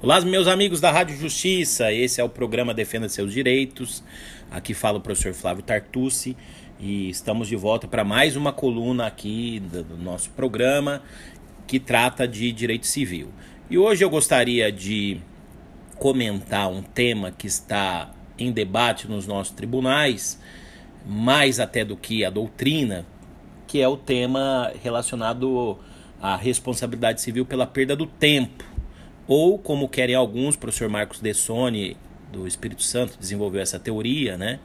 Olá, meus amigos da Rádio Justiça. Esse é o programa Defenda Seus Direitos. Aqui fala o professor Flávio Tartucci e estamos de volta para mais uma coluna aqui do nosso programa que trata de direito civil. E hoje eu gostaria de comentar um tema que está em debate nos nossos tribunais, mais até do que a doutrina, que é o tema relacionado à responsabilidade civil pela perda do tempo ou como querem alguns, o professor Marcos Dessoni, do Espírito Santo, desenvolveu essa teoria, né?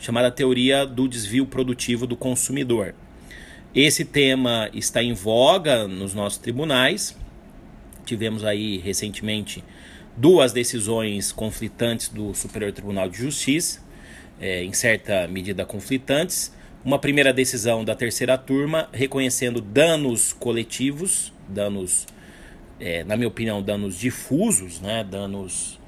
chamada teoria do desvio produtivo do consumidor. Esse tema está em voga nos nossos tribunais. Tivemos aí recentemente duas decisões conflitantes do Superior Tribunal de Justiça, é, em certa medida conflitantes. Uma primeira decisão da terceira turma reconhecendo danos coletivos, danos é, na minha opinião, danos difusos, né, danos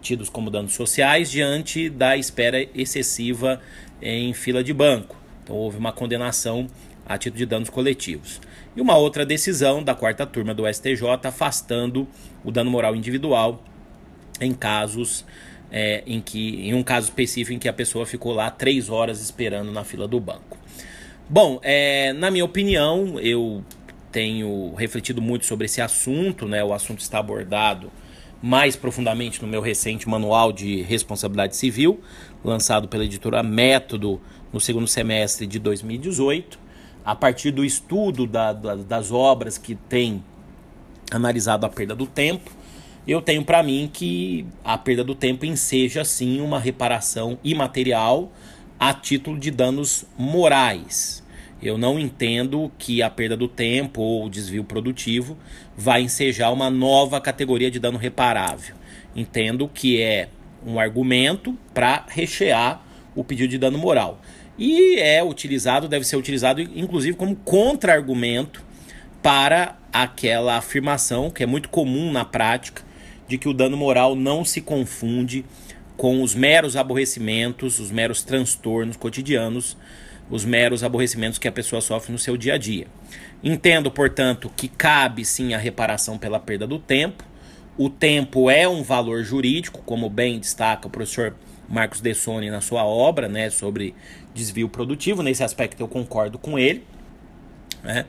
tidos como danos sociais, diante da espera excessiva em fila de banco. Então houve uma condenação a título de danos coletivos. E uma outra decisão da quarta turma do STJ afastando o dano moral individual em casos é, em que, em um caso específico em que a pessoa ficou lá três horas esperando na fila do banco. Bom, é, na minha opinião, eu tenho refletido muito sobre esse assunto, né? O assunto está abordado mais profundamente no meu recente manual de responsabilidade civil, lançado pela editora Método no segundo semestre de 2018, a partir do estudo da, da, das obras que tem analisado a perda do tempo. Eu tenho para mim que a perda do tempo enseja sim uma reparação imaterial a título de danos morais. Eu não entendo que a perda do tempo ou o desvio produtivo vai ensejar uma nova categoria de dano reparável. Entendo que é um argumento para rechear o pedido de dano moral. E é utilizado, deve ser utilizado inclusive como contra-argumento para aquela afirmação que é muito comum na prática de que o dano moral não se confunde com os meros aborrecimentos, os meros transtornos cotidianos os meros aborrecimentos que a pessoa sofre no seu dia a dia. Entendo, portanto, que cabe sim a reparação pela perda do tempo. O tempo é um valor jurídico, como bem destaca o professor Marcos Dessoni na sua obra né, sobre desvio produtivo. Nesse aspecto eu concordo com ele. Né?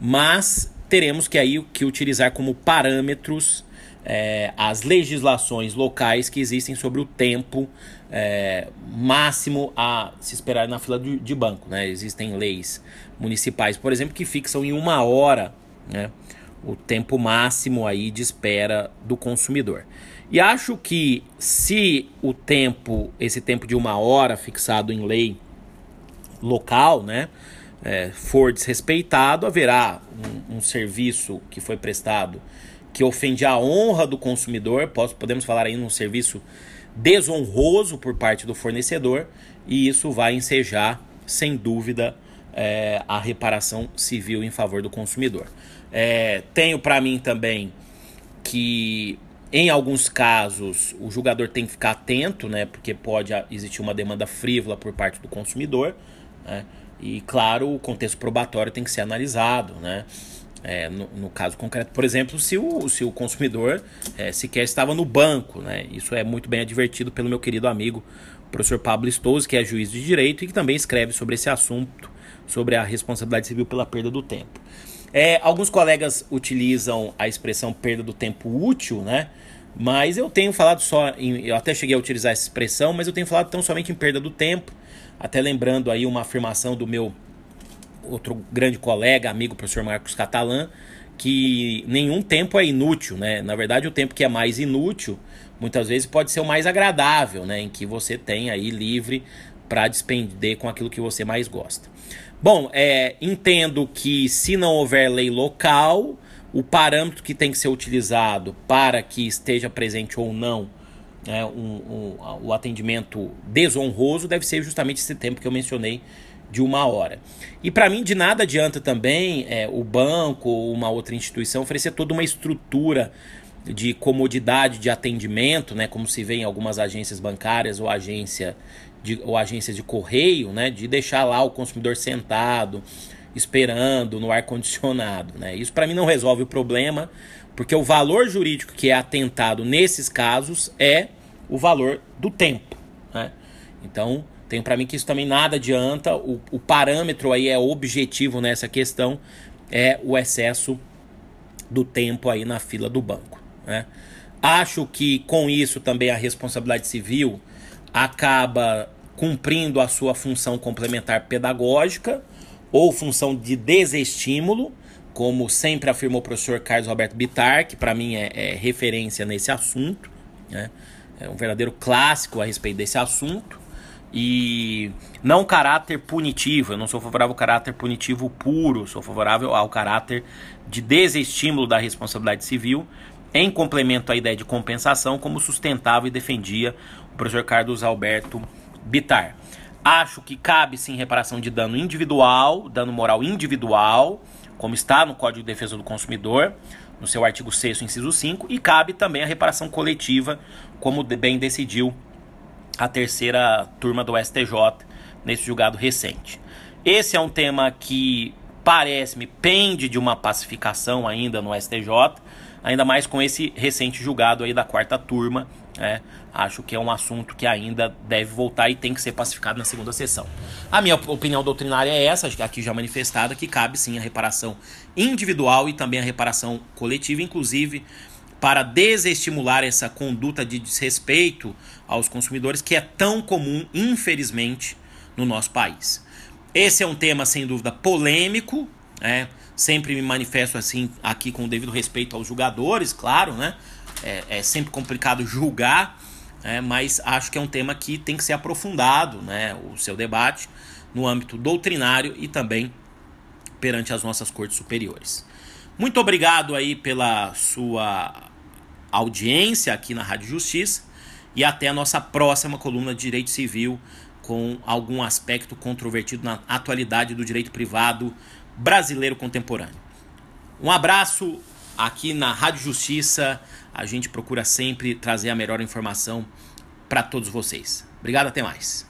Mas teremos que aí que utilizar como parâmetros é, as legislações locais que existem sobre o tempo é, máximo a se esperar na fila de, de, banco. Né? Existem leis municipais, por exemplo, que fixam em uma hora né, o tempo máximo aí de espera do consumidor. E acho que se o tempo, esse tempo de uma hora fixado em lei local, né, é, for desrespeitado, haverá um, um serviço que foi prestado que ofende a honra do consumidor, podemos falar aí num serviço desonroso por parte do fornecedor, e isso vai ensejar, sem dúvida, é, a reparação civil em favor do consumidor. É, tenho para mim também que em alguns casos o julgador tem que ficar atento, né, porque pode existir uma demanda frívola por parte do consumidor, né, e claro, o contexto probatório tem que ser analisado, né. É, no, no, caso concreto, por exemplo, se o, se o consumidor é, sequer estava no banco, né? Isso é muito bem advertido pelo meu querido amigo, professor Pablo Stouze, que é juiz de direito e que também escreve sobre esse assunto, sobre a responsabilidade civil pela perda do tempo. É, alguns colegas utilizam a expressão perda do tempo útil, né? Mas eu tenho falado só, em, eu até cheguei a utilizar essa expressão, mas eu tenho falado tão somente em perda do tempo, até lembrando aí uma afirmação do meu outro grande colega, amigo, professor Marcos Catalã, que nenhum tempo é inútil, né? Na verdade, o tempo que é mais inútil, muitas vezes pode ser o mais agradável, né? Em que você tem aí livre para despender com aquilo que você mais gosta. Bom, é, entendo que se não houver lei local, o parâmetro que tem que ser utilizado para que esteja presente ou não né, um, um, o atendimento desonroso deve ser justamente esse tempo que eu mencionei de uma hora. E para mim de nada adianta também é, o banco ou uma outra instituição oferecer toda uma estrutura de comodidade de atendimento, né, como se vê em algumas agências bancárias ou agência de, ou agências de correio, né, de deixar lá o consumidor sentado esperando no ar condicionado, né? Isso para mim não resolve o problema, porque o valor jurídico que é atentado nesses casos é o valor do tempo, né? Então, tem para mim que isso também nada adianta. O, o parâmetro aí é objetivo nessa questão, é o excesso do tempo aí na fila do banco. Né? Acho que com isso também a responsabilidade civil acaba cumprindo a sua função complementar pedagógica ou função de desestímulo, como sempre afirmou o professor Carlos Roberto Bittar, que para mim é, é, referência nesse assunto, né? é um verdadeiro clássico a respeito desse assunto e não caráter punitivo. Eu não sou favorável ao caráter punitivo puro, sou favorável ao caráter de desestímulo da responsabilidade civil, em complemento à ideia de compensação, como sustentava e defendia o professor Carlos Alberto Bitar. Acho que cabe sim reparação de dano individual, dano moral individual, como está no Código de Defesa do Consumidor, no seu artigo 6, inciso 5, e cabe também a reparação coletiva, como bem decidiu a terceira turma do STJ nesse julgado recente. Esse é um tema que parece-me pende de uma pacificação ainda no STJ, ainda mais com esse recente julgado aí da quarta turma. Né? Acho que é um assunto que ainda deve voltar e tem que ser pacificado na segunda sessão. A minha opinião doutrinária é essa, aqui já manifestada, que cabe sim a reparação individual e também a reparação coletiva, inclusive para desestimular essa conduta de desrespeito aos consumidores que é tão comum, infelizmente, no nosso país. Esse é um tema sem dúvida polêmico, né? Sempre me manifesto assim aqui com o devido respeito aos julgadores, claro, né? É, é sempre complicado julgar, né? mas acho que é um tema que tem que ser aprofundado, né? O seu debate no âmbito doutrinário e também perante as nossas cortes superiores. Muito obrigado aí pela sua audiência aqui na Rádio Justiça e até a nossa próxima coluna de Direito Civil com algum aspecto controvertido na atualidade do direito privado brasileiro contemporâneo. Um abraço aqui na Rádio Justiça. A gente procura sempre trazer a melhor informação para todos vocês. Obrigado, até mais.